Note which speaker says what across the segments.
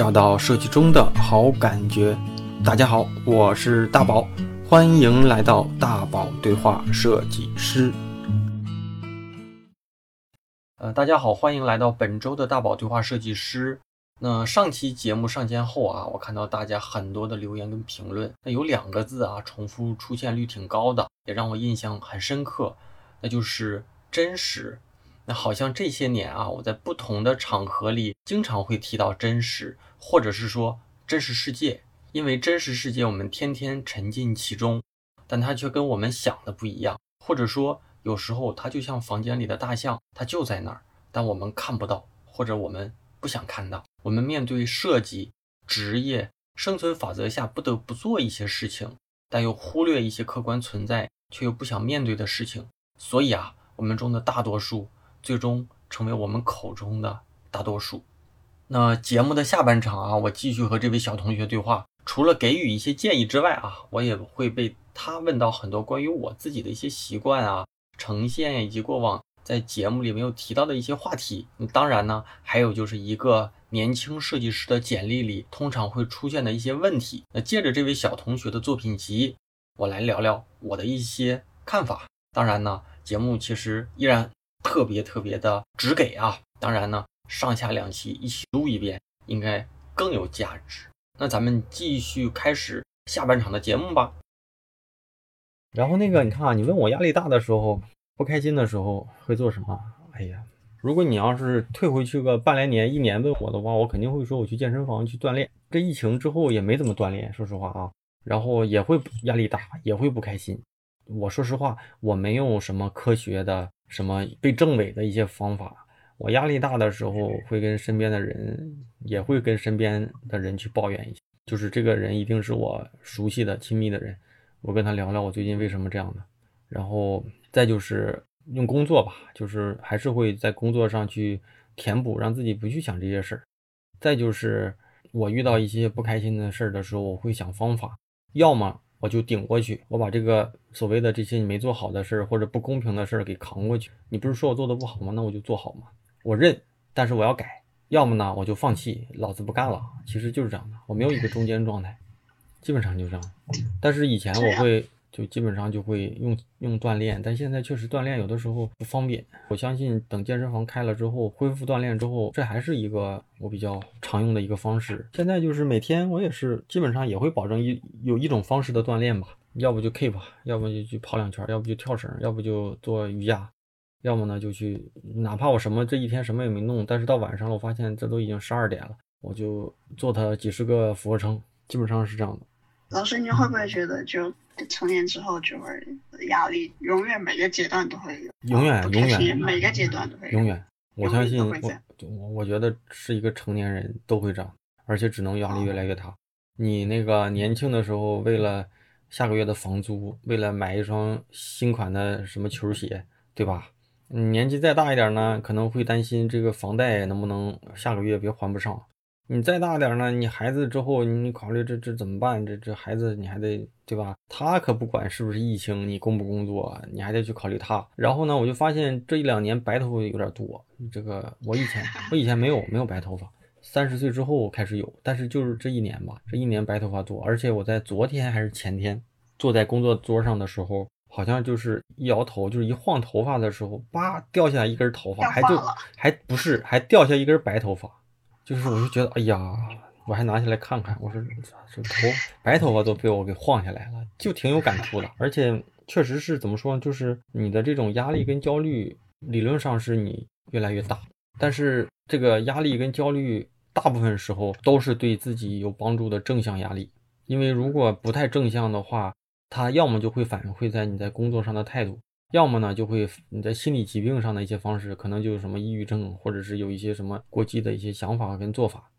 Speaker 1: 找到设计中的好感觉。大家好，我是大宝，欢迎来到大宝对话设计师。呃，大家好，欢迎来到本周的大宝对话设计师。那上期节目上线后啊，我看到大家很多的留言跟评论，那有两个字啊，重复出现率挺高的，也让我印象很深刻，那就是真实。好像这些年啊，我在不同的场合里经常会提到真实，或者是说真实世界，因为真实世界我们天天沉浸其中，但它却跟我们想的不一样，或者说有时候它就像房间里的大象，它就在那儿，但我们看不到，或者我们不想看到。我们面对设计、职业、生存法则下不得不做一些事情，但又忽略一些客观存在却又不想面对的事情，所以啊，我们中的大多数。最终成为我们口中的大多数。那节目的下半场啊，我继续和这位小同学对话。除了给予一些建议之外啊，我也会被他问到很多关于我自己的一些习惯啊、呈现以及过往在节目里没有提到的一些话题。当然呢，还有就是一个年轻设计师的简历里通常会出现的一些问题。那借着这位小同学的作品集，我来聊聊我的一些看法。当然呢，节目其实依然。特别特别的直给啊！当然呢，上下两期一起录一遍，应该更有价值。那咱们继续开始下半场的节目吧。然后那个，你看啊，你问我压力大的时候、不开心的时候会做什么？哎呀，如果你要是退回去个半来年、一年问我的话，我肯定会说我去健身房去锻炼。这疫情之后也没怎么锻炼，说实话啊，然后也会压力大，也会不开心。我说实话，我没有什么科学的。什么被证伪的一些方法？我压力大的时候会跟身边的人，也会跟身边的人去抱怨一下。就是这个人一定是我熟悉的、亲密的人，我跟他聊聊我最近为什么这样的。然后再就是用工作吧，就是还是会在工作上去填补，让自己不去想这些事儿。再就是我遇到一些不开心的事儿的时候，我会想方法，要么。我就顶过去，我把这个所谓的这些你没做好的事儿或者不公平的事儿给扛过去。你不是说我做的不好吗？那我就做好嘛，我认，但是我要改。要么呢，我就放弃，老子不干了。其实就是这样的，我没有一个中间状态，基本上就这样。但是以前我会。就基本上就会用用锻炼，但现在确实锻炼有的时候不方便。我相信等健身房开了之后，恢复锻炼之后，这还是一个我比较常用的一个方式。现在就是每天我也是基本上也会保证一有一种方式的锻炼吧，要不就 keep，要不就去跑两圈，要不就跳绳，要不就做瑜伽，要么呢就去，哪怕我什么这一天什么也没弄，但是到晚上了，我发现这都已经十二点了，我就做它几十个俯卧撑，基本上是这样的。
Speaker 2: 老师，你会不会觉得就成年之后就会压力永远每个阶段都会有，
Speaker 1: 永远永远
Speaker 2: 每个阶段都会有
Speaker 1: 永远。我相信我我我觉得是一个成年人都会这样，而且只能压力越来越大。你那个年轻的时候为了下个月的房租，为了买一双新款的什么球鞋，对吧？你年纪再大一点呢，可能会担心这个房贷能不能下个月别还不上。你再大点呢？你孩子之后，你考虑这这怎么办？这这孩子你还得对吧？他可不管是不是疫情，你工不工作，你还得去考虑他。然后呢，我就发现这一两年白头发有点多。这个我以前我以前没有没有白头发，三十岁之后开始有，但是就是这一年吧，这一年白头发多。而且我在昨天还是前天坐在工作桌上的时候，好像就是一摇头，就是一晃头发的时候，叭掉下来一根头发，还就还不是还掉下一根白头发。就是我就觉得，哎呀，我还拿起来看看，我说这头白头发都被我给晃下来了，就挺有感触的。而且确实是怎么说呢？就是你的这种压力跟焦虑，理论上是你越来越大。但是这个压力跟焦虑，大部分时候都是对自己有帮助的正向压力。因为如果不太正向的话，它要么就会反馈在你在工作上的态度。要么呢，就会你在心理疾病上的一些方式，可能就是什么抑郁症，或者是有一些什么过激的一些想法跟做法。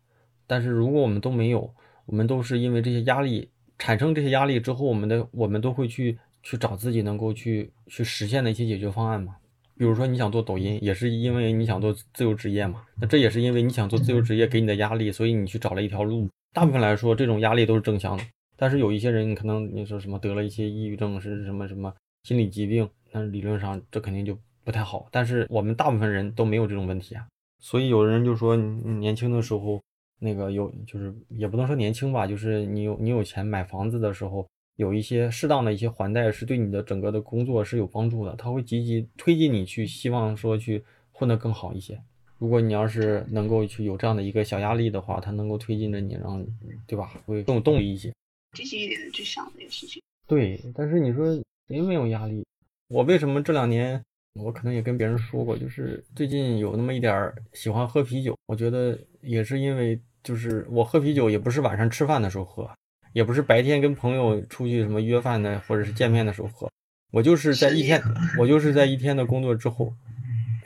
Speaker 1: 但是如果我们都没有，我们都是因为这些压力产生这些压力之后，我们的我们都会去去找自己能够去去实现的一些解决方案嘛。比如说你想做抖音，也是因为你想做自由职业嘛。那这也是因为你想做自由职业给你的压力，所以你去找了一条路。大部分来说，这种压力都是正向的。但是有一些人你可能你说什么得了一些抑郁症，是什么什么心理疾病。那理论上这肯定就不太好，但是我们大部分人都没有这种问题啊，所以有人就说，你年轻的时候那个有就是也不能说年轻吧，就是你有你有钱买房子的时候，有一些适当的一些还贷是对你的整个的工作是有帮助的，他会积极推进你去，希望说去混得更好一些。如果你要是能够去有这样的一个小压力的话，他能够推进着你，让对吧？会更有动力一些，
Speaker 2: 积极一点的去想这个事情。
Speaker 1: 对，但是你说谁没有压力？我为什么这两年？我可能也跟别人说过，就是最近有那么一点儿喜欢喝啤酒。我觉得也是因为，就是我喝啤酒也不是晚上吃饭的时候喝，也不是白天跟朋友出去什么约饭的或者是见面的时候喝。我就是在一天，我就是在一天的工作之后，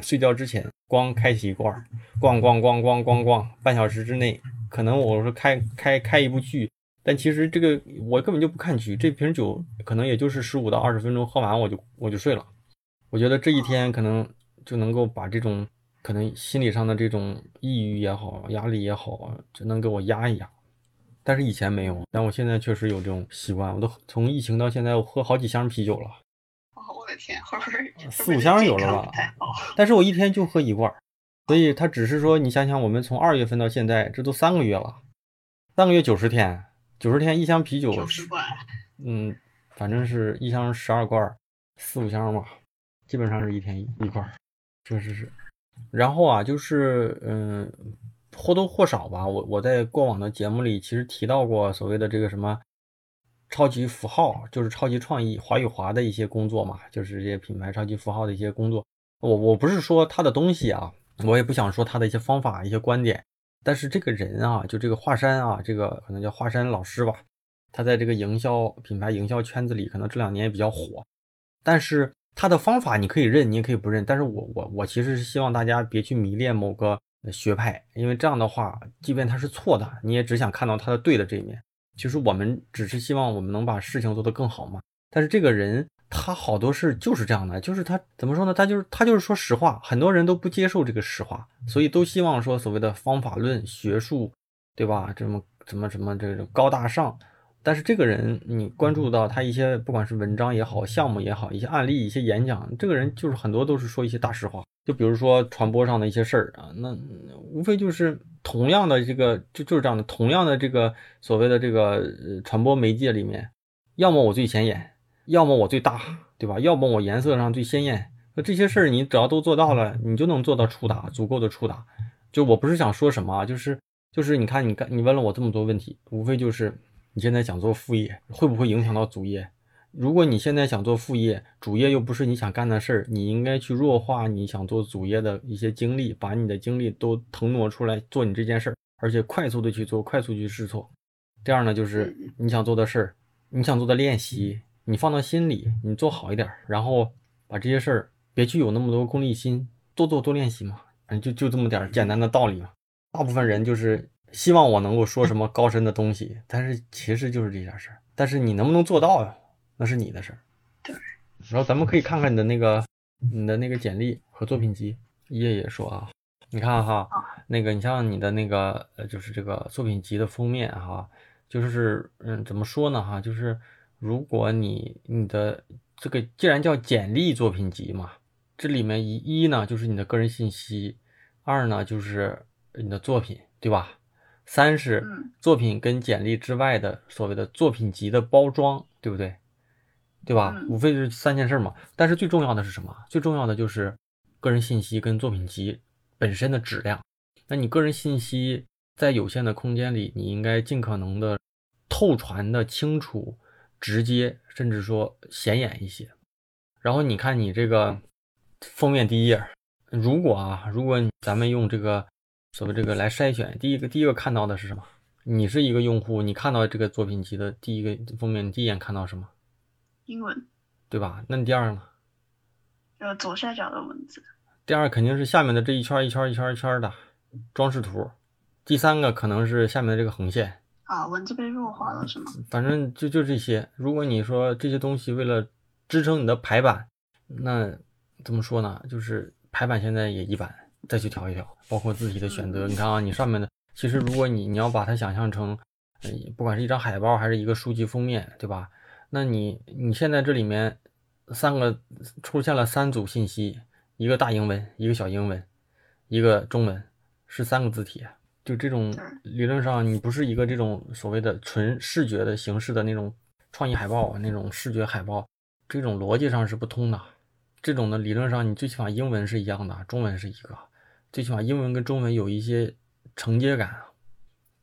Speaker 1: 睡觉之前，光开启一罐，咣咣咣咣咣咣，半小时之内，可能我说开开开一部剧，但其实这个我根本就不看剧，这瓶酒可能也就是十五到二十分钟喝完，我就我就睡了。我觉得这一天可能就能够把这种可能心理上的这种抑郁也好、压力也好，就能给我压一压。但是以前没有，但我现在确实有这种习惯。我都从疫情到现在，我喝好几箱啤酒了。
Speaker 2: 哦，我的天，会 不会
Speaker 1: 四五箱有了吧？但是我一天就喝一罐，所以他只是说，你想想，我们从二月份到现在，这都三个月了，三个月九十天，九十天一箱啤酒，
Speaker 2: 九十罐，
Speaker 1: 嗯，反正是一箱十二罐，四五箱吧。基本上是一天一一块，确实是。然后啊，就是嗯，或多或少吧，我我在过往的节目里其实提到过所谓的这个什么超级符号，就是超级创意华与华的一些工作嘛，就是这些品牌超级符号的一些工作。我我不是说他的东西啊，我也不想说他的一些方法、一些观点，但是这个人啊，就这个华山啊，这个可能叫华山老师吧，他在这个营销品牌营销圈子里，可能这两年也比较火，但是。他的方法你可以认，你也可以不认，但是我我我其实是希望大家别去迷恋某个学派，因为这样的话，即便他是错的，你也只想看到他的对的这一面。其实我们只是希望我们能把事情做得更好嘛。但是这个人他好多事就是这样的，就是他怎么说呢？他就是他就是说实话，很多人都不接受这个实话，所以都希望说所谓的方法论、学术，对吧？这么怎么怎么这种高大上。但是这个人，你关注到他一些，不管是文章也好，项目也好，一些案例、一些演讲，这个人就是很多都是说一些大实话。就比如说传播上的一些事儿啊，那无非就是同样的这个，就就是这样的，同样的这个所谓的这个传播媒介里面，要么我最显眼，要么我最大，对吧？要么我颜色上最鲜艳。那这些事儿你只要都做到了，你就能做到触达，足够的触达。就我不是想说什么啊，就是就是你看，你看你问了我这么多问题，无非就是。你现在想做副业，会不会影响到主业？如果你现在想做副业，主业又不是你想干的事儿，你应该去弱化你想做主业的一些精力，把你的精力都腾挪出来做你这件事儿，而且快速的去做，快速去试错。这样呢，就是你想做的事儿，你想做的练习，你放到心里，你做好一点，然后把这些事儿别去有那么多功利心，多做多练习嘛，嗯，就就这么点简单的道理嘛。大部分人就是。希望我能够说什么高深的东西，但是其实就是这点事儿。但是你能不能做到呀？那是你的事儿。
Speaker 2: 对。
Speaker 1: 然后咱们可以看看你的那个你的那个简历和作品集。叶叶说啊，你看哈，那个你像你的那个呃，就是这个作品集的封面哈，就是嗯，怎么说呢哈，就是如果你你的这个既然叫简历作品集嘛，这里面一一呢就是你的个人信息，二呢就是你的作品，对吧？三是作品跟简历之外的所谓的作品集的包装，对不对？对吧？无非是三件事嘛。但是最重要的是什么？最重要的就是个人信息跟作品集本身的质量。那你个人信息在有限的空间里，你应该尽可能的透传的清楚、直接，甚至说显眼一些。然后你看你这个封面第一页，如果啊，如果咱们用这个。所谓这个来筛选，第一个第一个看到的是什么？你是一个用户，你看到这个作品集的第一个封面，第一眼看到什么？
Speaker 2: 英文，
Speaker 1: 对吧？那你第二呢？
Speaker 2: 呃，左下角的文字。
Speaker 1: 第二肯定是下面的这一圈一圈一圈一圈的装饰图。第三个可能是下面的这个横线。
Speaker 2: 啊，文字被弱化了是吗？
Speaker 1: 反正就就这些。如果你说这些东西为了支撑你的排版，那怎么说呢？就是排版现在也一般。再去调一调，包括字体的选择。你看啊，你上面的，其实如果你你要把它想象成，不管是一张海报还是一个书籍封面，对吧？那你你现在这里面三个出现了三组信息，一个大英文，一个小英文，一个中文，是三个字体。就这种理论上，你不是一个这种所谓的纯视觉的形式的那种创意海报，那种视觉海报，这种逻辑上是不通的。这种的理论上，你最起码英文是一样的，中文是一个，最起码英文跟中文有一些承接感，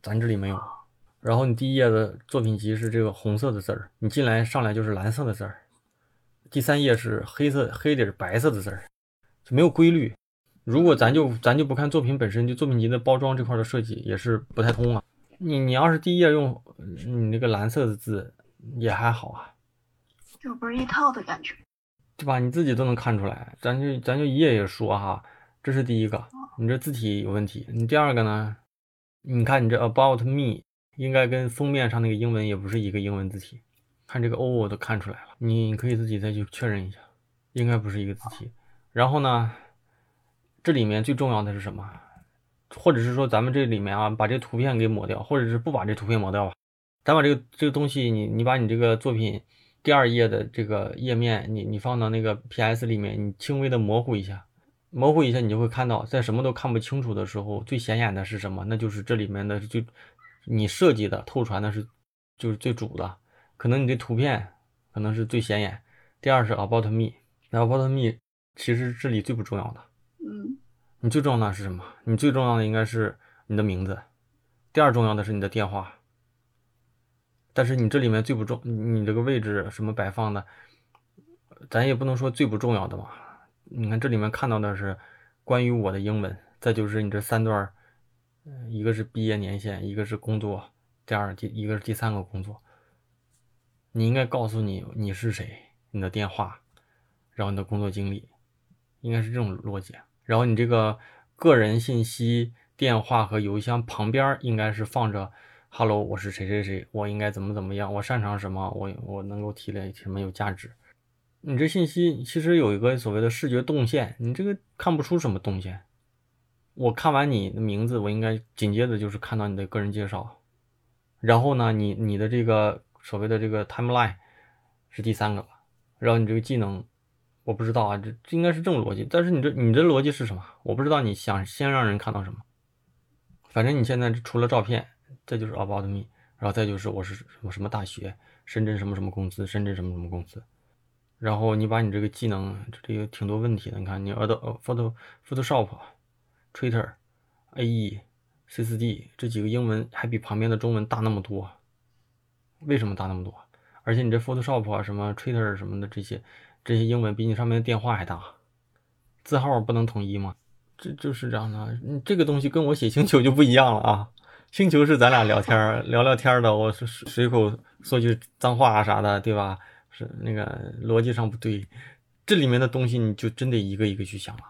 Speaker 1: 咱这里没有。然后你第一页的作品集是这个红色的字儿，你进来上来就是蓝色的字儿，第三页是黑色黑底白色的字儿，就没有规律。如果咱就咱就不看作品本身，就作品集的包装这块的设计也是不太通啊。你你要是第一页用你那个蓝色的字也还好啊，
Speaker 2: 就不是一套的感觉，
Speaker 1: 对吧？你自己都能看出来。咱就咱就一页页说哈，这是第一个，你这字体有问题。你第二个呢？你看你这 About Me 应该跟封面上那个英文也不是一个英文字体，看这个 O 我都看出来了。你可以自己再去确认一下，应该不是一个字体。然后呢？这里面最重要的是什么？或者是说咱们这里面啊，把这个图片给抹掉，或者是不把这图片抹掉吧？咱把这个这个东西，你你把你这个作品第二页的这个页面，你你放到那个 PS 里面，你轻微的模糊一下，模糊一下，你就会看到，在什么都看不清楚的时候，最显眼的是什么？那就是这里面的就你设计的透传的是就是最主的，可能你这图片可能是最显眼。第二是 About Me，那 About Me 其实这里最不重要的。你最重要的是什么？你最重要的应该是你的名字，第二重要的是你的电话。但是你这里面最不重，你这个位置什么摆放的，咱也不能说最不重要的嘛。你看这里面看到的是关于我的英文，再就是你这三段，一个是毕业年限，一个是工作，第二第一个是第三个工作。你应该告诉你你是谁，你的电话，然后你的工作经历，应该是这种逻辑。然后你这个个人信息、电话和邮箱旁边应该是放着 “hello”，我是谁谁谁，我应该怎么怎么样，我擅长什么，我我能够提炼什么有价值。你这信息其实有一个所谓的视觉动线，你这个看不出什么动线。我看完你的名字，我应该紧接着就是看到你的个人介绍，然后呢，你你的这个所谓的这个 timeline 是第三个，然后你这个技能。我不知道啊，这这应该是这种逻辑。但是你这你这逻辑是什么？我不知道你想先让人看到什么。反正你现在除了照片，这就是 about me，然后再就是我是什么什么大学，深圳什么什么公司，深圳什么什么公司。然后你把你这个技能，这里挺多问题的。你看你 Adobe Photo Photoshop、Twitter、AE、C4D 这几个英文还比旁边的中文大那么多，为什么大那么多？而且你这 Photoshop 啊，什么 Twitter 什么的这些。这些英文比你上面的电话还大，字号不能统一吗？这就是这样的。这个东西跟我写星球就不一样了啊！星球是咱俩聊天聊聊天的，我随随口说句脏话啊啥的，对吧？是那个逻辑上不对。这里面的东西你就真得一个一个去想了。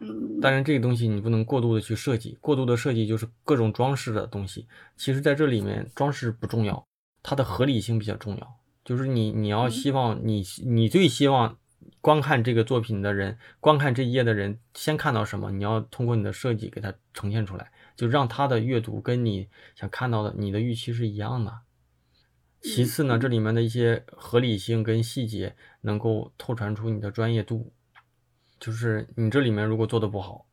Speaker 2: 嗯。
Speaker 1: 当然，这个东西你不能过度的去设计，过度的设计就是各种装饰的东西。其实，在这里面装饰不重要，它的合理性比较重要。就是你，你要希望你，你最希望观看这个作品的人，观看这一页的人，先看到什么？你要通过你的设计给它呈现出来，就让他的阅读跟你想看到的、你的预期是一样的。其次呢，这里面的一些合理性跟细节能够透传出你的专业度。就是你这里面如果做的不好，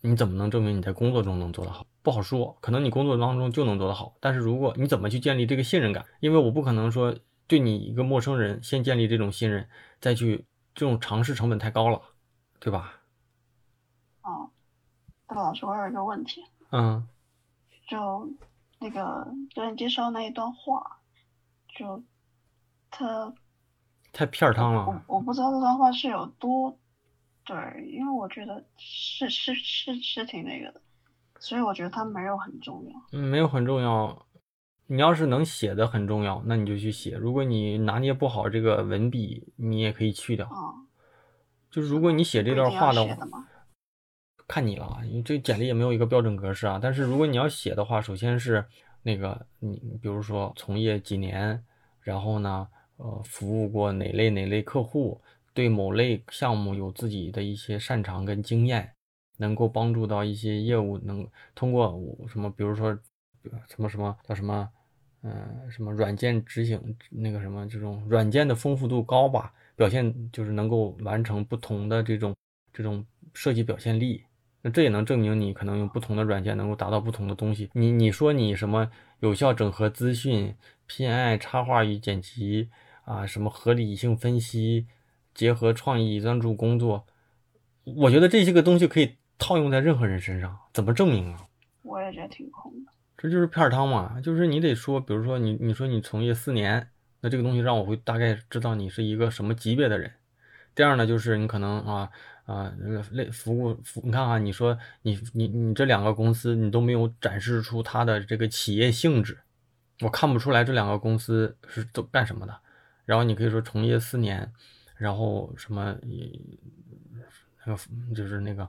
Speaker 1: 你怎么能证明你在工作中能做得好？不好说，可能你工作当中就能做得好，但是如果你怎么去建立这个信任感？因为我不可能说。对你一个陌生人，先建立这种信任，再去这种尝试成本太高了，对吧？
Speaker 2: 哦，戴老师，我有一个问题。
Speaker 1: 嗯。
Speaker 2: 就那个就你介绍那一段话，就他
Speaker 1: 太片儿汤
Speaker 2: 了。我我不知道这段话是有多对，因为我觉得是是是是挺那个的，所以我觉得它没有很重要。
Speaker 1: 嗯，没有很重要。你要是能写的很重要，那你就去写。如果你拿捏不好这个文笔，你也可以去掉。就是如果你写这段话
Speaker 2: 的
Speaker 1: 话，看你了。因为这简历也没有一个标准格式啊。但是如果你要写的话，首先是那个你，比如说从业几年，然后呢，呃，服务过哪类哪类客户，对某类项目有自己的一些擅长跟经验，能够帮助到一些业务，能通过什么，比如说什么什么叫什么。嗯，什么软件执行那个什么这种软件的丰富度高吧，表现就是能够完成不同的这种这种设计表现力，那这也能证明你可能用不同的软件能够达到不同的东西。你你说你什么有效整合资讯、PNI 插画与剪辑啊，什么合理性分析，结合创意专注工作，我觉得这些个东西可以套用在任何人身上，怎么证明啊？
Speaker 2: 我也觉得挺空的。
Speaker 1: 这就是片儿汤嘛，就是你得说，比如说你你说你从业四年，那这个东西让我会大概知道你是一个什么级别的人。第二呢，就是你可能啊。啊，那个类服务服，你看啊，你说你你你这两个公司，你都没有展示出它的这个企业性质，我看不出来这两个公司是都干什么的。然后你可以说从业四年，然后什么，那个就是那个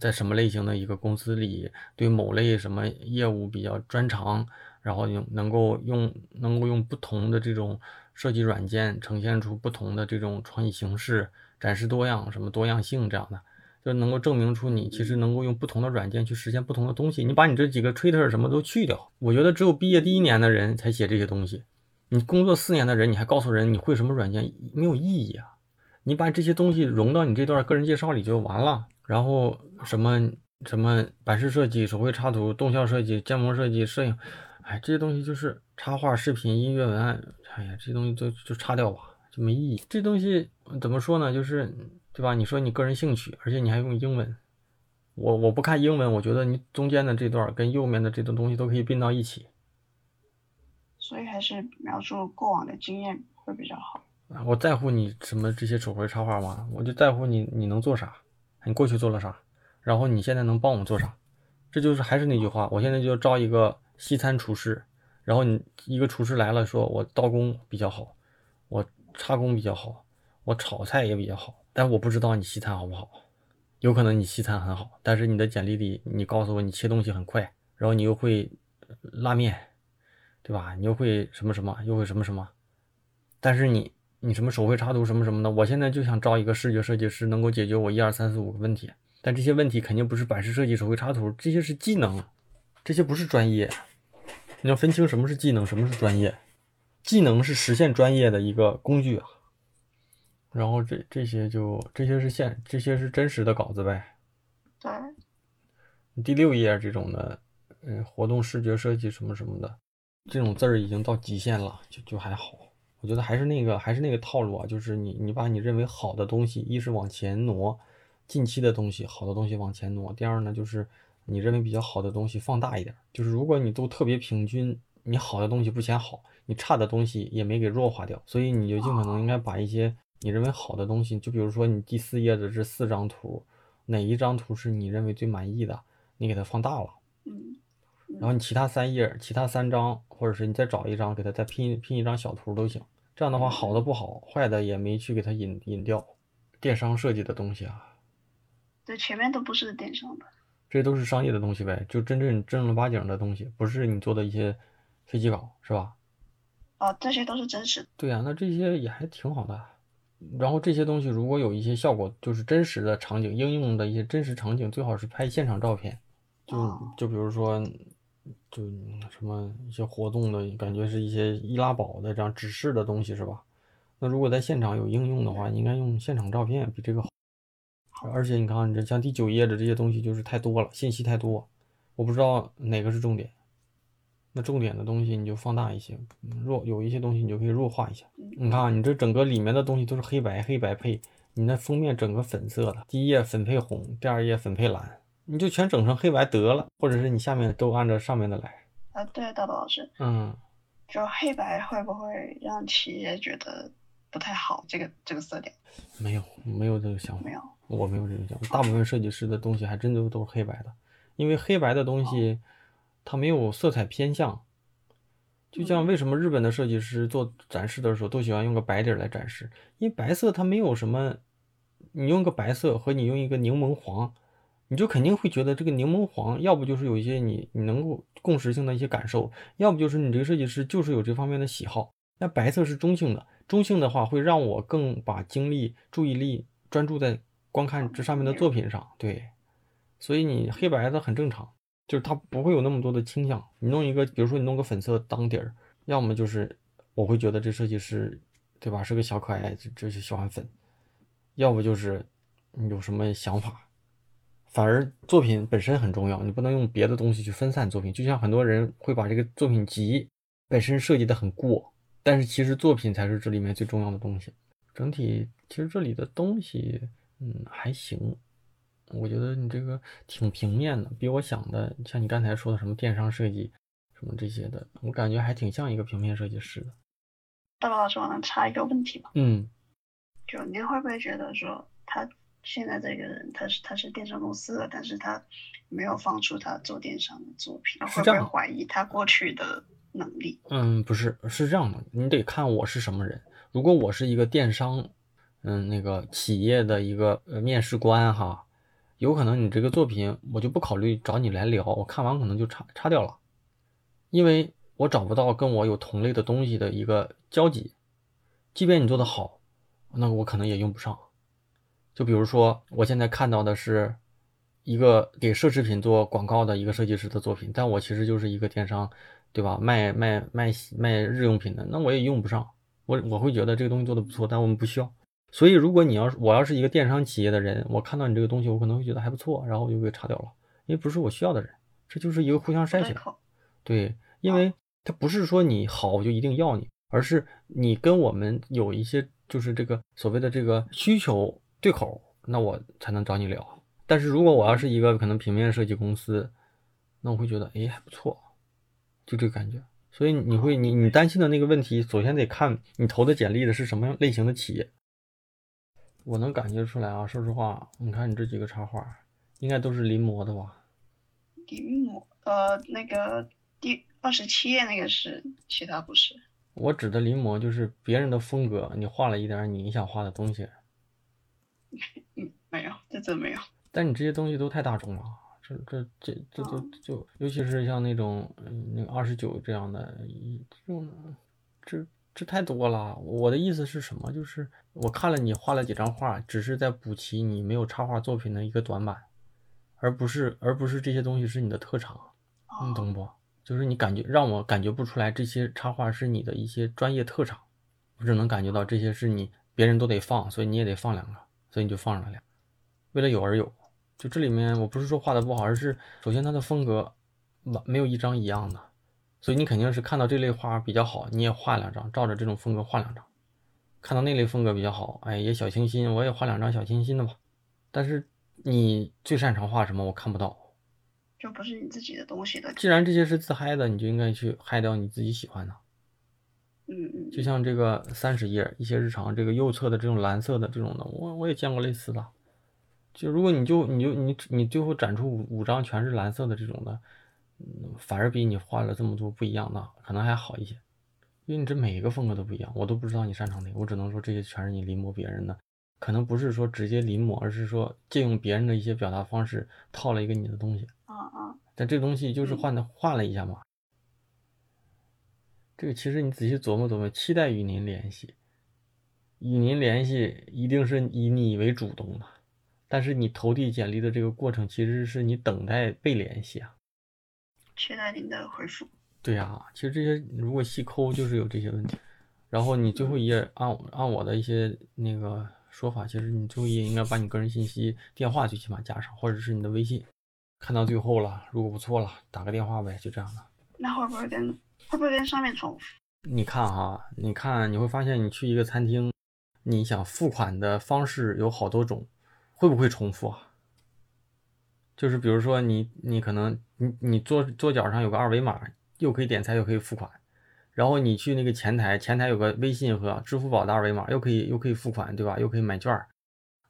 Speaker 1: 在什么类型的一个公司里，对某类什么业务比较专长，然后用能够用能够用不同的这种设计软件呈现出不同的这种创意形式。展示多样，什么多样性这样的，就能够证明出你其实能够用不同的软件去实现不同的东西。你把你这几个 Twitter 什么都去掉，我觉得只有毕业第一年的人才写这些东西。你工作四年的人，你还告诉人你会什么软件，没有意义啊！你把这些东西融到你这段个人介绍里就完了。然后什么什么版式设计、手绘插图、动效设计、建模设计、摄影，哎，这些东西就是插画、视频、音乐、文案，哎呀，这些东西都就擦掉吧。就没意义。这东西怎么说呢？就是对吧？你说你个人兴趣，而且你还用英文，我我不看英文，我觉得你中间的这段跟右面的这段东西都可以并到一起。
Speaker 2: 所以还是描述过往的经验会比较好。
Speaker 1: 我在乎你什么这些手绘插画吗？我就在乎你你能做啥，你过去做了啥，然后你现在能帮我做啥？这就是还是那句话，我现在就招一个西餐厨师，然后你一个厨师来了，说我刀工比较好，我。插工比较好，我炒菜也比较好，但我不知道你西餐好不好。有可能你西餐很好，但是你的简历里你告诉我你切东西很快，然后你又会拉面，对吧？你又会什么什么，又会什么什么。但是你你什么手绘插图什么什么的，我现在就想招一个视觉设计师，能够解决我一二三四五个问题。但这些问题肯定不是版式设计、手绘插图，这些是技能，这些不是专业。你要分清什么是技能，什么是专业。技能是实现专业的一个工具啊，然后这这些就这些是现这些是真实的稿子呗。
Speaker 2: 对。
Speaker 1: 第六页这种的，嗯，活动视觉设计什么什么的，这种字儿已经到极限了，就就还好。我觉得还是那个还是那个套路啊，就是你你把你认为好的东西，一是往前挪，近期的东西好的东西往前挪；第二呢，就是你认为比较好的东西放大一点。就是如果你都特别平均，你好的东西不嫌好。你差的东西也没给弱化掉，所以你就尽可能应该把一些你认为好的东西，就比如说你第四页的这四张图，哪一张图是你认为最满意的，你给它放大了，
Speaker 2: 嗯，
Speaker 1: 然后你其他三页、其他三张，或者是你再找一张，给它再拼拼一张小图都行。这样的话，好的不好，坏的也没去给它引引掉。电商设计的东西啊，
Speaker 2: 对，前面都不是电商的，
Speaker 1: 这都是商业的东西呗，就真正正儿八经的东西，不是你做的一些飞机稿，是吧？
Speaker 2: 哦，这些都是真实的。
Speaker 1: 对呀，那这些也还挺好的。然后这些东西如果有一些效果，就是真实的场景应用的一些真实场景，最好是拍现场照片。就就比如说，就什么一些活动的感觉是一些易拉宝的这样指示的东西是吧？那如果在现场有应用的话，应该用现场照片比这个好。而且你看，你这像第九页的这些东西就是太多了，信息太多，我不知道哪个是重点。那重点的东西你就放大一些，弱有一些东西你就可以弱化一下。你看啊，你这整个里面的东西都是黑白黑白配，你那封面整个粉色的，第一页粉配红，第二页粉配蓝，你就全整成黑白得了，或者是你下面都按照上面的来。
Speaker 2: 啊，对，大宝老师，
Speaker 1: 嗯，
Speaker 2: 就黑白会不会让企业觉得不太好？这个这个色调？
Speaker 1: 没有，没有这个想法，
Speaker 2: 没有，
Speaker 1: 我没有这个想法。大部分设计师的东西还真都都是黑白的，因为黑白的东西。它没有色彩偏向，就像为什么日本的设计师做展示的时候都喜欢用个白底来展示，因为白色它没有什么，你用个白色和你用一个柠檬黄，你就肯定会觉得这个柠檬黄，要不就是有一些你你能够共识性的一些感受，要不就是你这个设计师就是有这方面的喜好。那白色是中性的，中性的话会让我更把精力、注意力专注在观看这上面的作品上，对，所以你黑白的很正常。就是它不会有那么多的倾向。你弄一个，比如说你弄个粉色当底儿，要么就是我会觉得这设计师，对吧，是个小可爱，就就喜欢粉；要不就是你有什么想法，反而作品本身很重要，你不能用别的东西去分散作品。就像很多人会把这个作品集本身设计的很过，但是其实作品才是这里面最重要的东西。整体其实这里的东西，嗯，还行。我觉得你这个挺平面的，比我想的，像你刚才说的什么电商设计，什么这些的，我感觉还挺像一个平面设计师的。
Speaker 2: 大宝老师，我能插一个问题吗？
Speaker 1: 嗯，
Speaker 2: 就您会不会觉得说，他现在这个人，他是他是电商公司的，但是他没有放出他做电商的作品，会不会怀疑他过去的能力？
Speaker 1: 嗯，不是，是这样的，你得看我是什么人。如果我是一个电商，嗯，那个企业的一个呃面试官哈。有可能你这个作品我就不考虑找你来聊，我看完可能就擦擦掉了，因为我找不到跟我有同类的东西的一个交集。即便你做的好，那我可能也用不上。就比如说我现在看到的是一个给奢侈品做广告的一个设计师的作品，但我其实就是一个电商，对吧？卖卖卖卖日用品的，那我也用不上。我我会觉得这个东西做的不错，但我们不需要。所以，如果你要是我要是一个电商企业的人，我看到你这个东西，我可能会觉得还不错，然后我就给擦掉了，因为不是我需要的人。这就是一个互相筛选。对，因为它不是说你好我就一定要你，而是你跟我们有一些就是这个所谓的这个需求对口，那我才能找你聊。但是如果我要是一个可能平面设计公司，那我会觉得哎还不错，就这个感觉。所以你会你你担心的那个问题，首先得看你投的简历的是什么类型的企业。我能感觉出来啊，说实话，你看你这几个插画，应该都是临摹的吧？
Speaker 2: 临摹，呃，那个第二十七页那个是，其他不是。
Speaker 1: 我指的临摹就是别人的风格，你画了一点你想画的东西。
Speaker 2: 嗯，没有，这真没有。
Speaker 1: 但你这些东西都太大众了，这这这这都就，尤其是像那种那个二十九这样的，这种这。这太多了，我的意思是什么？就是我看了你画了几张画，只是在补齐你没有插画作品的一个短板，而不是而不是这些东西是你的特长，你懂不？就是你感觉让我感觉不出来这些插画是你的一些专业特长，我只能感觉到这些是你别人都得放，所以你也得放两个，所以你就放上了俩，为了有而有。就这里面我不是说画的不好，而是首先它的风格完没有一张一样的。所以你肯定是看到这类画比较好，你也画两张，照着这种风格画两张。看到那类风格比较好，哎，也小清新，我也画两张小清新的吧。但是你最擅长画什么？我看不到，
Speaker 2: 就不是你自己的东西的。
Speaker 1: 既然这些是自嗨的，你就应该去嗨掉你自己喜欢的。
Speaker 2: 嗯嗯。
Speaker 1: 就像这个三十页一些日常，这个右侧的这种蓝色的这种的，我我也见过类似的。就如果你就你就你你最后展出五五张全是蓝色的这种的。嗯反而比你画了这么多不一样的可能还好一些，因为你这每一个风格都不一样，我都不知道你擅长哪个，我只能说这些全是你临摹别人的，可能不是说直接临摹，而是说借用别人的一些表达方式套了一个你的东西。
Speaker 2: 啊啊！
Speaker 1: 但这东西就是换的换了一下嘛。这个其实你仔细琢磨琢磨，期待与您联系，与您联系一定是以你为主动的，但是你投递简历的这个过程其实是你等待被联系啊。
Speaker 2: 期待您的回复。
Speaker 1: 对呀，其实这些如果细抠就是有这些问题。然后你最后一页按按我的一些那个说法，其实你最后一页应该把你个人信息、电话最起码加上，或者是你的微信。看到最后了，如果不错了，打个电话呗，就这样的。
Speaker 2: 那会不会跟会不会跟上面重复？
Speaker 1: 你看哈，你看你会发现，你去一个餐厅，你想付款的方式有好多种，会不会重复啊？就是比如说你你可能你你桌桌角上有个二维码，又可以点菜又可以付款，然后你去那个前台，前台有个微信和支付宝的二维码，又可以又可以付款，对吧？又可以买券，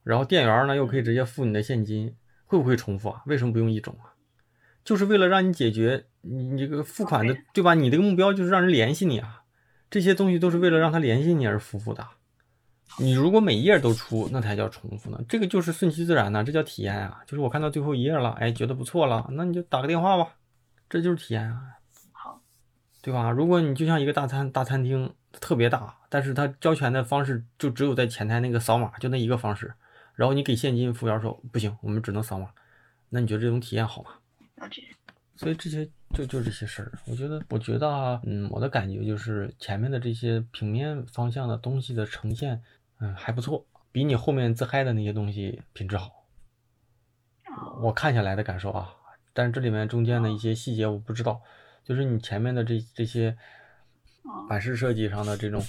Speaker 1: 然后店员呢又可以直接付你的现金，会不会重复啊？为什么不用一种啊？就是为了让你解决你这个付款的，对吧？你这个目标就是让人联系你啊，这些东西都是为了让他联系你而服务的。你如果每页都出，那才叫重复呢。这个就是顺其自然呢，这叫体验啊。就是我看到最后一页了，哎，觉得不错了，那你就打个电话吧，这就是体验啊。
Speaker 2: 好，
Speaker 1: 对吧？如果你就像一个大餐大餐厅，特别大，但是他交钱的方式就只有在前台那个扫码，就那一个方式，然后你给现金，服务员说不行，我们只能扫码，那你觉得这种体验好吗？
Speaker 2: 了解。
Speaker 1: 所以这些就就这些事儿，我觉得，我觉得啊，嗯，我的感觉就是前面的这些平面方向的东西的呈现。嗯，还不错，比你后面自嗨的那些东西品质好。我看下来的感受啊，但是这里面中间的一些细节我不知道，就是你前面的这这些版式设计上的这种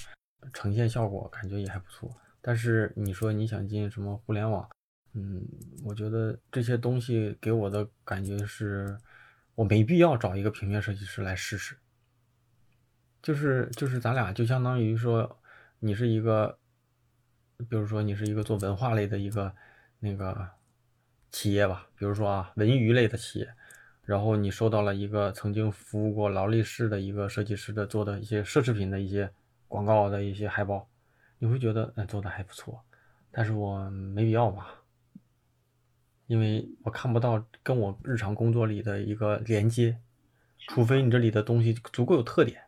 Speaker 1: 呈现效果，感觉也还不错。但是你说你想进什么互联网，嗯，我觉得这些东西给我的感觉是，我没必要找一个平面设计师来试试。就是就是咱俩就相当于说，你是一个，比如说你是一个做文化类的一个那个企业吧，比如说啊文娱类的企业，然后你收到了一个曾经服务过劳力士的一个设计师的做的一些奢侈品的一些广告的一些海报。你会觉得，嗯，做的还不错，但是我没必要吧，因为我看不到跟我日常工作里的一个连接，除非你这里的东西足够有特点，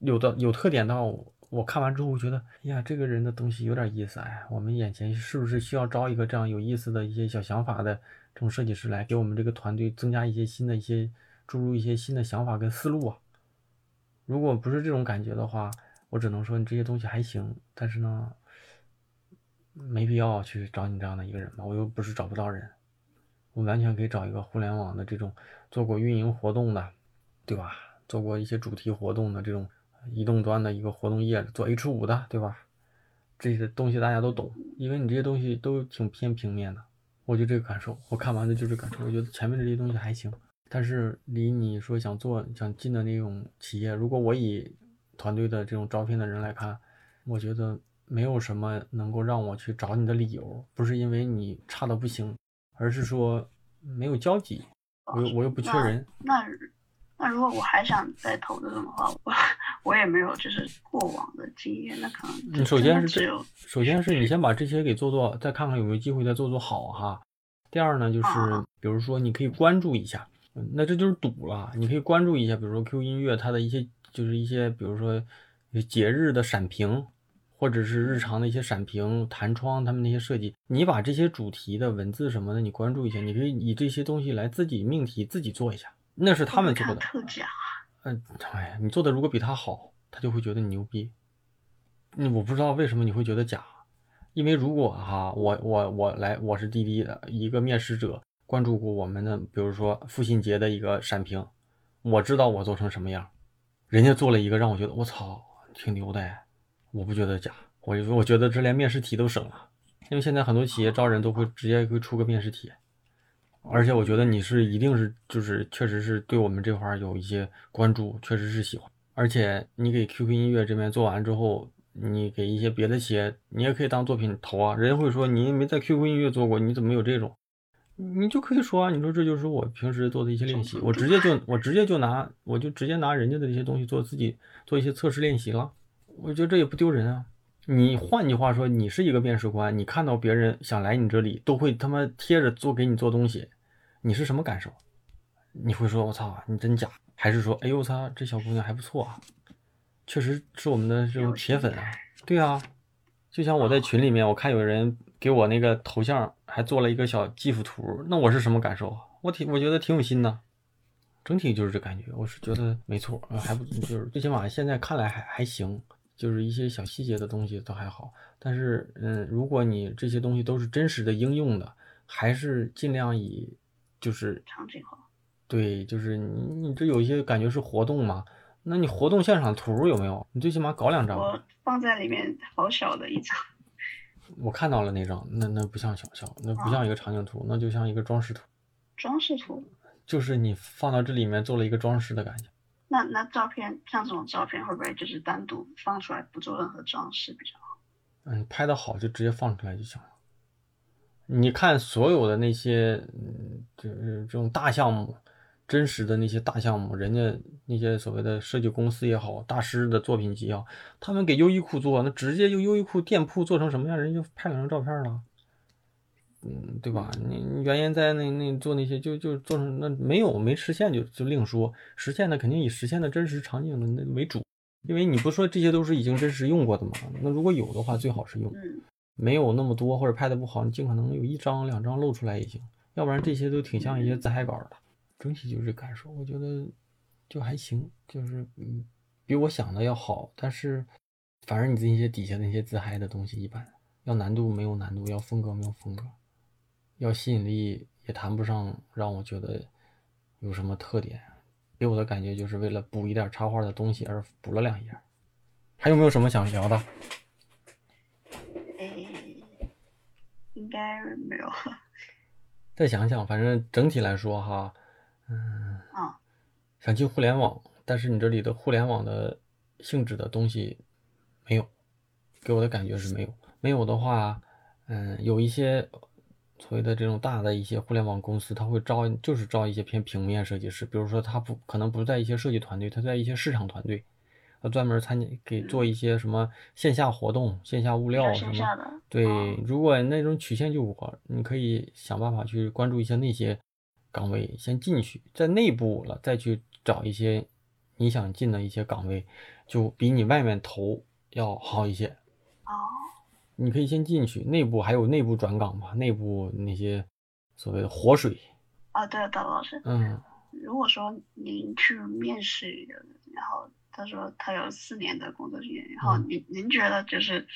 Speaker 1: 有的有特点到我看完之后，我觉得，哎呀，这个人的东西有点意思，哎，我们眼前是不是需要招一个这样有意思的一些小想法的这种设计师来给我们这个团队增加一些新的一些注入一些新的想法跟思路啊？如果不是这种感觉的话。我只能说你这些东西还行，但是呢，没必要去找你这样的一个人吧。我又不是找不到人，我完全可以找一个互联网的这种做过运营活动的，对吧？做过一些主题活动的这种移动端的一个活动业，做 H 五的，对吧？这些东西大家都懂，因为你这些东西都挺偏平面的。我就这个感受，我看完的就是感受。我觉得前面这些东西还行，但是离你说想做想进的那种企业，如果我以团队的这种招聘的人来看，我觉得没有什么能够让我去找你的理由，不是因为你差的不行，而是说没有交集，我又我又不缺人。
Speaker 2: 那那如果我还想再投这种的话，我 我也没有就是过往的经验，那可能
Speaker 1: 你首先首先是你先把这些给做做，再看看有没有机会再做做好哈。第二呢，就是比如说你可以关注一下，那这就是赌了，你可以关注一下，比如说 Q 音乐它的一些。就是一些，比如说节日的闪屏，或者是日常的一些闪屏、弹窗，他们那些设计，你把这些主题的文字什么的，你关注一下，你可以以这些东西来自己命题自己做一下，那是他们做的。嗯，哎，你做的如果比他好，他就会觉得你牛逼。那我不知道为什么你会觉得假，因为如果哈，我我我来，我是滴滴的一个面试者，关注过我们的，比如说父亲节的一个闪屏，我知道我做成什么样。人家做了一个让我觉得我操挺牛的，我不觉得假，我我觉得这连面试题都省了，因为现在很多企业招人都会直接会出个面试题，而且我觉得你是一定是就是确实是对我们这块有一些关注，确实是喜欢，而且你给 QQ 音乐这边做完之后，你给一些别的企业，你也可以当作品投啊，人家会说你没在 QQ 音乐做过，你怎么有这种？你就可以说啊，你说这就是我平时做的一些练习，我直接就我直接就拿我就直接拿人家的一些东西做自己做一些测试练习了，我觉得这也不丢人啊。你换句话说，你是一个面试官，你看到别人想来你这里，都会他妈贴着做给你做东西，你是什么感受？你会说我操，你真假？还是说哎呦我操，这小姑娘还不错啊，确实是我们的这种铁粉啊。对啊，就像我在群里面，我看有人。给我那个头像还做了一个小 GIF 图，那我是什么感受？我挺我觉得挺有心的，整体就是这感觉。我是觉得没错，还不就是最起码现在看来还还行，就是一些小细节的东西都还好。但是嗯，如果你这些东西都是真实的应用的，还是尽量以就是
Speaker 2: 场景化。
Speaker 1: 对，就是你你这有一些感觉是活动嘛？那你活动现场图有没有？你最起码搞两张。
Speaker 2: 我放在里面，好小的一张。
Speaker 1: 我看到了那张，那那不像小小，那不像一个场景图，那就像一个装饰图。
Speaker 2: 装饰图
Speaker 1: 就是你放到这里面做了一个装饰的感觉。
Speaker 2: 那那照片像这种照片会不会就是单独放出来不做任何装饰比较好？
Speaker 1: 嗯，拍的好就直接放出来就行了。你看所有的那些，嗯，就是这种大项目。真实的那些大项目，人家那些所谓的设计公司也好，大师的作品集啊，他们给优衣库做，那直接就优衣库店铺做成什么样，人家就拍两张照片了，嗯，对吧？你你原研在那那做那些，就就做成那没有没实现就就另说，实现的肯定以实现的真实场景的那为主，因为你不说这些都是已经真实用过的嘛，那如果有的话最好是用，没有那么多或者拍的不好，你尽可能有一张两张露出来也行，要不然这些都挺像一些自嗨稿的。整体就是感受，我觉得就还行，就是嗯，比我想的要好。但是，反正你这些底下那些自嗨的东西一般，要难度没有难度，要风格没有风格，要吸引力也谈不上让我觉得有什么特点，给我的感觉就是为了补一点插画的东西而补了两页。还有没有什么想聊的？
Speaker 2: 诶，应该没有。
Speaker 1: 再想想，反正整体来说哈，嗯，
Speaker 2: 啊，
Speaker 1: 想进互联网，但是你这里的互联网的性质的东西没有，给我的感觉是没有。没有的话，嗯，有一些所谓的这种大的一些互联网公司，他会招，就是招一些偏平面设计师，比如说他不可能不在一些设计团队，他在一些市场团队。他专门参加给做一些什么线下活动、线下物料什么。对，如果那种曲线救国，你可以想办法去关注一下那些岗位，先进去，在内部了再去找一些你想进的一些岗位，就比你外面投要好一些。
Speaker 2: 哦。
Speaker 1: 你可以先进去，内部还有内部转岗嘛？内部那些所谓的活水。
Speaker 2: 啊，对，大老师。
Speaker 1: 嗯。
Speaker 2: 如果说您去面试一个，然后。他说他有四年的工作经验，然后您您觉得就是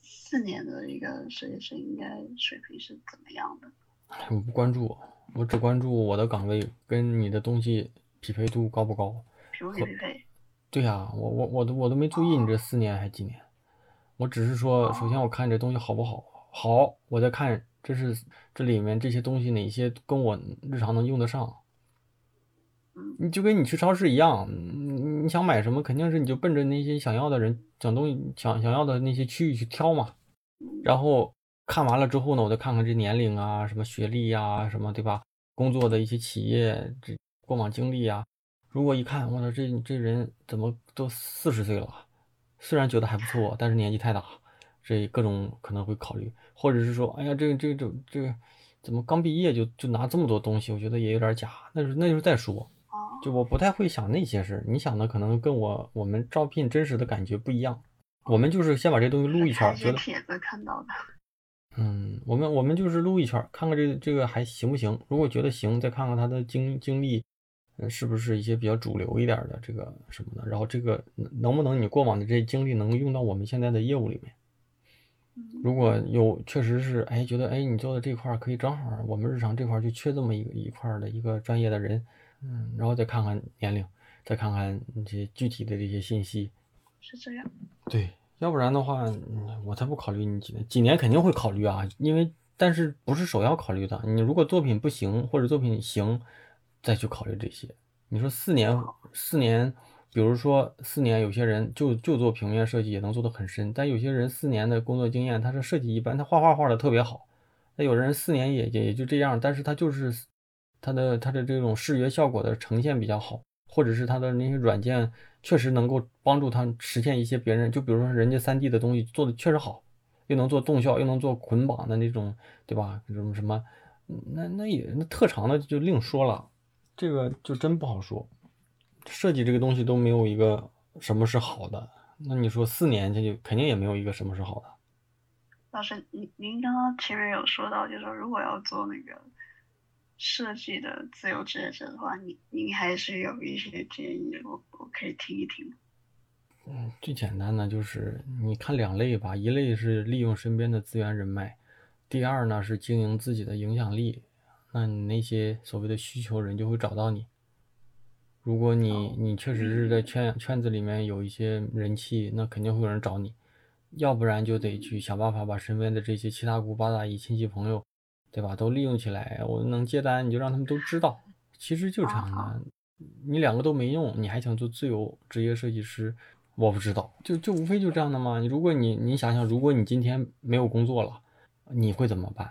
Speaker 2: 四年的一个设计师应该水平是怎么样的？
Speaker 1: 我不关注，我只关注我的岗位跟你的东西匹配度高不高。
Speaker 2: 匹不匹配？
Speaker 1: 对呀，我我我都我都没注意你这四年还几年，我只是说，首先我看这东西好不好，好，我再看这是这里面这些东西哪些跟我日常能用得上。你就跟你去超市一样，你你想买什么，肯定是你就奔着那些想要的人想东西想想要的那些区域去挑嘛。然后看完了之后呢，我再看看这年龄啊，什么学历呀，什么对吧？工作的一些企业这过往经历啊。如果一看，我操，这这人怎么都四十岁了？虽然觉得还不错，但是年纪太大，这各种可能会考虑，或者是说，哎呀，这个这个这这个怎么刚毕业就就拿这么多东西？我觉得也有点假。那是那就是再说。就我不太会想那些事，你想的可能跟我我们招聘真实的感觉不一样。我们就是先把这东西撸一圈，觉得
Speaker 2: 帖子看到的。
Speaker 1: 嗯，我们我们就是撸一圈，看看这这个还行不行。如果觉得行，再看看他的经经历，嗯，是不是一些比较主流一点的这个什么的。然后这个能不能你过往的这些经历能用到我们现在的业务里面？如果有确实是哎觉得哎你做的这块可以正好我们日常这块就缺这么一个一块的一个专业的人。嗯，然后再看看年龄，再看看那些具体的这些信息，
Speaker 2: 是这样。
Speaker 1: 对，要不然的话，我才不考虑你几年，几年肯定会考虑啊，因为但是不是首要考虑的。你如果作品不行，或者作品行，再去考虑这些。你说四年，四年，比如说四年，有些人就就做平面设计也能做得很深，但有些人四年的工作经验，他是设计一般，他画画画的特别好。那有的人四年也也也就这样，但是他就是。他的他的这种视觉效果的呈现比较好，或者是他的那些软件确实能够帮助他实现一些别人，就比如说人家三 D 的东西做的确实好，又能做动效，又能做捆绑的那种，对吧？什么什么，那那也那特长的就另说了，这个就真不好说。设计这个东西都没有一个什么是好的，那你说四年这就肯定也没有一个什么是好的。
Speaker 2: 老师，您您刚刚前面有说到，就是说如果要做那个。设计的自由职业者的话，你您还是有一些建议，我我可以听一听。
Speaker 1: 嗯，最简单的就是你看两类吧，一类是利用身边的资源人脉，第二呢是经营自己的影响力。那你那些所谓的需求人就会找到你。如果你你确实是在圈圈子里面有一些人气，那肯定会有人找你。要不然就得去想办法把身边的这些七大姑八大姨、亲戚朋友。对吧？都利用起来，我能接单，你就让他们都知道。其实就这样的，你两个都没用，你还想做自由职业设计师？我不知道，就就无非就这样的嘛？如果你你想想，如果你今天没有工作了，你会怎么办？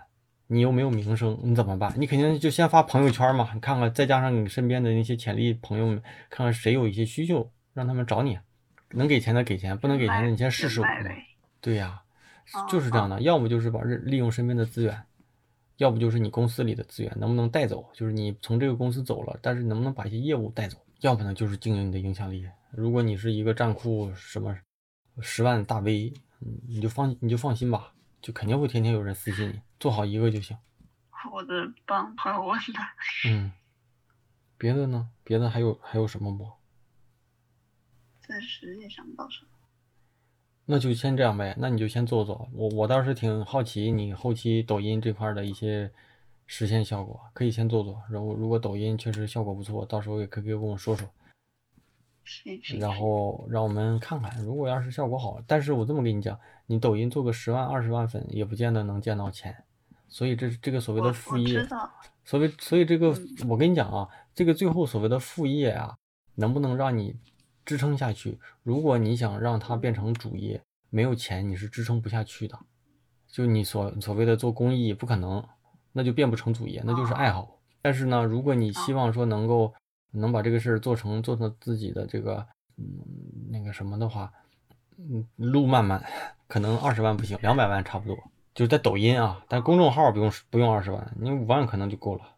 Speaker 1: 你又没有名声，你怎么办？你肯定就先发朋友圈嘛，你看看，再加上你身边的那些潜力朋友们，看看谁有一些需求，让他们找你。能给钱的给钱，不能给钱的你先试试我。对呀，就是这样的。要么就是把利用身边的资源。要不就是你公司里的资源能不能带走，就是你从这个公司走了，但是能不能把一些业务带走？要不呢就是经营你的影响力。如果你是一个站库什么十万大 V，你就放你就放心吧，就肯定会天天有人私信你，做好一个就行。
Speaker 2: 我的帮朋友问的。
Speaker 1: 嗯，别的呢？别的还有还有什么不？
Speaker 2: 暂时也想不到什么。
Speaker 1: 那就先这样呗，那你就先做做。我我倒是挺好奇你后期抖音这块的一些实现效果，可以先做做。然后如果抖音确实效果不错，到时候也可以跟我说说。然后让我们看看，如果要是效果好，但是我这么跟你讲，你抖音做个十万、二十万粉，也不见得能见到钱。所以这这个所谓的副业，所谓所以这个我跟你讲啊，这个最后所谓的副业啊，能不能让你支撑下去？如果你想让它变成主业，没有钱你是支撑不下去的。就你所所谓的做公益，不可能，那就变不成主业，那就是爱好。但是呢，如果你希望说能够能把这个事儿做成，做成自己的这个嗯那个什么的话，嗯，路漫漫，可能二十万不行，两百万差不多。就是在抖音啊，但公众号不用不用二十万，你五万可能就够了。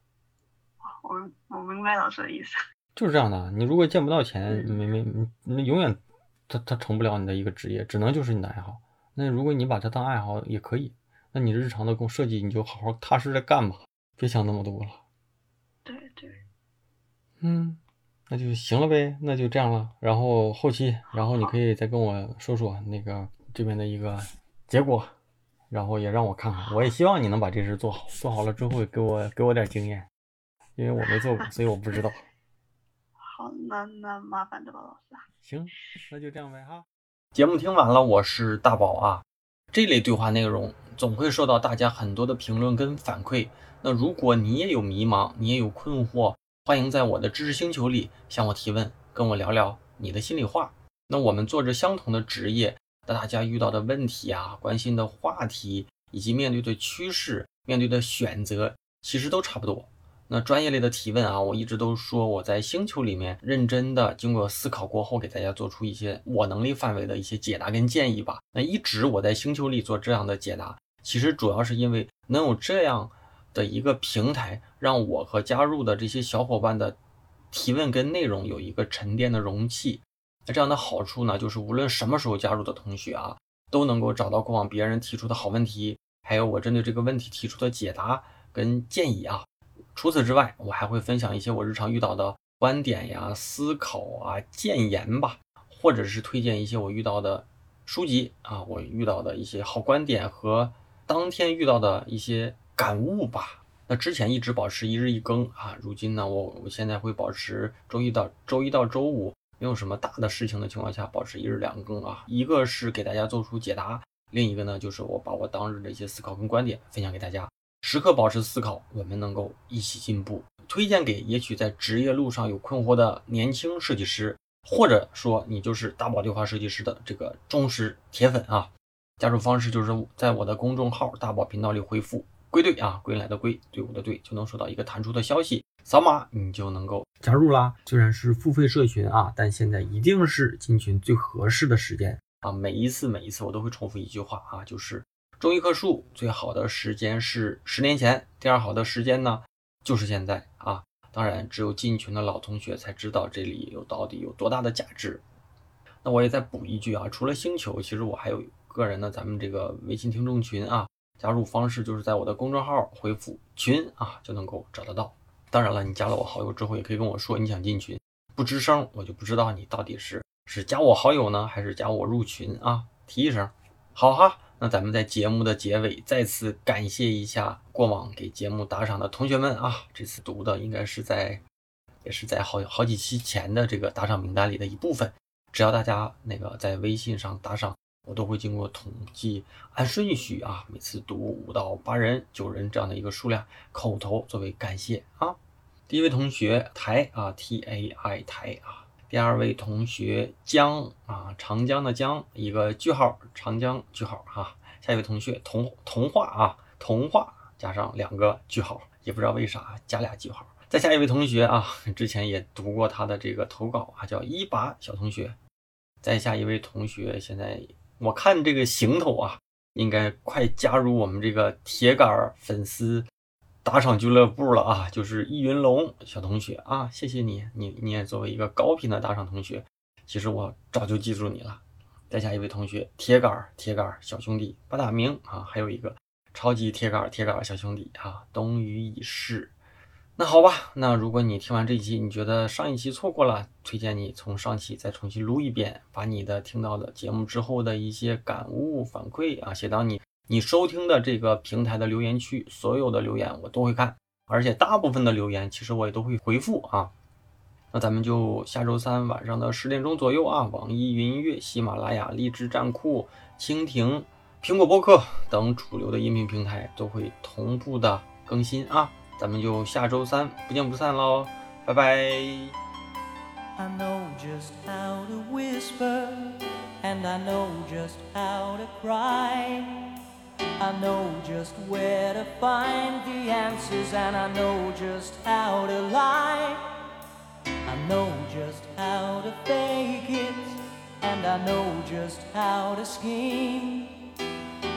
Speaker 2: 我我明白老师的意思。
Speaker 1: 就是这样的，你如果见不到钱，没没你永远他他成不了你的一个职业，只能就是你的爱好。那如果你把它当爱好也可以，那你日常的工设计你就好好踏实的干吧，别想那么多了。
Speaker 2: 对对，
Speaker 1: 嗯，那就行了呗，那就这样了。然后后期，然后你可以再跟我说说那个这边的一个结果。然后也让我看看，我也希望你能把这事做好。做好了之后，给我给我点经验，因为我没做过，所以我不知道。
Speaker 2: 好，那那麻烦德宝，老师。
Speaker 1: 行，那就这样呗哈。节目听完了，我是大宝啊。这类对话内容总会受到大家很多的评论跟反馈。那如果你也有迷茫，你也有困惑，欢迎在我的知识星球里向我提问，跟我聊聊你的心里话。那我们做着相同的职业。那大家遇到的问题啊，关心的话题，以及面对的趋势、面对的选择，其实都差不多。那专业类的提问啊，我一直都说我在星球里面认真的经过思考过后，给大家做出一些我能力范围的一些解答跟建议吧。那一直我在星球里做这样的解答，其实主要是因为能有这样的一个平台，让我和加入的这些小伙伴的提问跟内容有一个沉淀的容器。那这样的好处呢，就是无论什么时候加入的同学啊，都能够找到过往别人提出的好问题，还有我针对这个问题提出的解答跟建议啊。除此之外，我还会分享一些我日常遇到的观点呀、思考啊、建言吧，或者是推荐一些我遇到的书籍啊，我遇到的一些好观点和当天遇到的一些感悟吧。那之前一直保持一日一更啊，如今呢，我我现在会保持周一到周一到周五。没有什么大的事情的情况下，保持一日两更啊。一个是给大家做出解答，另一个呢就是我把我当日的一些思考跟观点分享给大家。时刻保持思考，我们能够一起进步。推荐给也许在职业路上有困惑的年轻设计师，或者说你就是大宝对话设计师的这个忠实铁粉啊。加入方式就是在我的公众号大宝频道里回复“归队”啊，归来的归，队伍的队，就能收到一个弹出的消息。扫码你就能够加入啦。虽然是付费社群啊，但现在一定是进群最合适的时间啊！每一次每一次我都会重复一句话啊，就是种一棵树最好的时间是十年前，第二好的时间呢就是现在啊。当然，只有进群的老同学才知道这里有到底有多大的价值。那我也再补一句啊，除了星球，其实我还有个人的咱们这个微信听众群啊，加入方式就是在我的公众号回复群啊就能够找得到。当然了，你加了我好友之后，也可以跟我说你想进群，不吱声，我就不知道你到底是是加我好友呢，还是加我入群啊？提一声，好哈。那咱们在节目的结尾再次感谢一下过往给节目打赏的同学们啊，这次读的应该是在，也是在好好几期前的这个打赏名单里的一部分。只要大家那个在微信上打赏，我都会经过统计，按顺序啊，每次读五到八人、九人这样的一个数量，口头作为感谢啊。第一位同学台啊，T A I 台啊。第二位同学江啊，长江的江，一个句号，长江句号哈。下一位同学童童话啊，童话加上两个句号，也不知道为啥加俩句号。再下一位同学啊，之前也读过他的这个投稿啊，叫一把小同学。再下一位同学，现在我看这个行头啊，应该快加入我们这个铁杆粉丝。打赏俱乐部了啊，就是易云龙小同学啊，谢谢你，你你也作为一个高频的打赏同学，其实我早就记住你了。再下一位同学，铁杆铁杆小兄弟八大名啊，还有一个超级铁杆铁杆小兄弟啊，冬雨已逝。那好吧，那如果你听完这一期，你觉得上一期错过了，推荐你从上期再重新录一遍，把你的听到的节目之后的一些感悟反馈啊写到你。你收听的这个平台的留言区，所有的留言我都会看，
Speaker 3: 而且大部分的留言其实我也都会回复啊。那咱们就下周三晚上的十点钟左右啊，网易云音乐、喜马拉雅、荔枝、站酷、蜻蜓、苹果播客等主流的音频平台都会同步的更新啊。咱们就下周三不见不散喽，拜拜。I know just how to whisper, and I know just how to cry. I know just where to find the answers, and I know just how to lie. I know just how to fake it, and I know just how to scheme.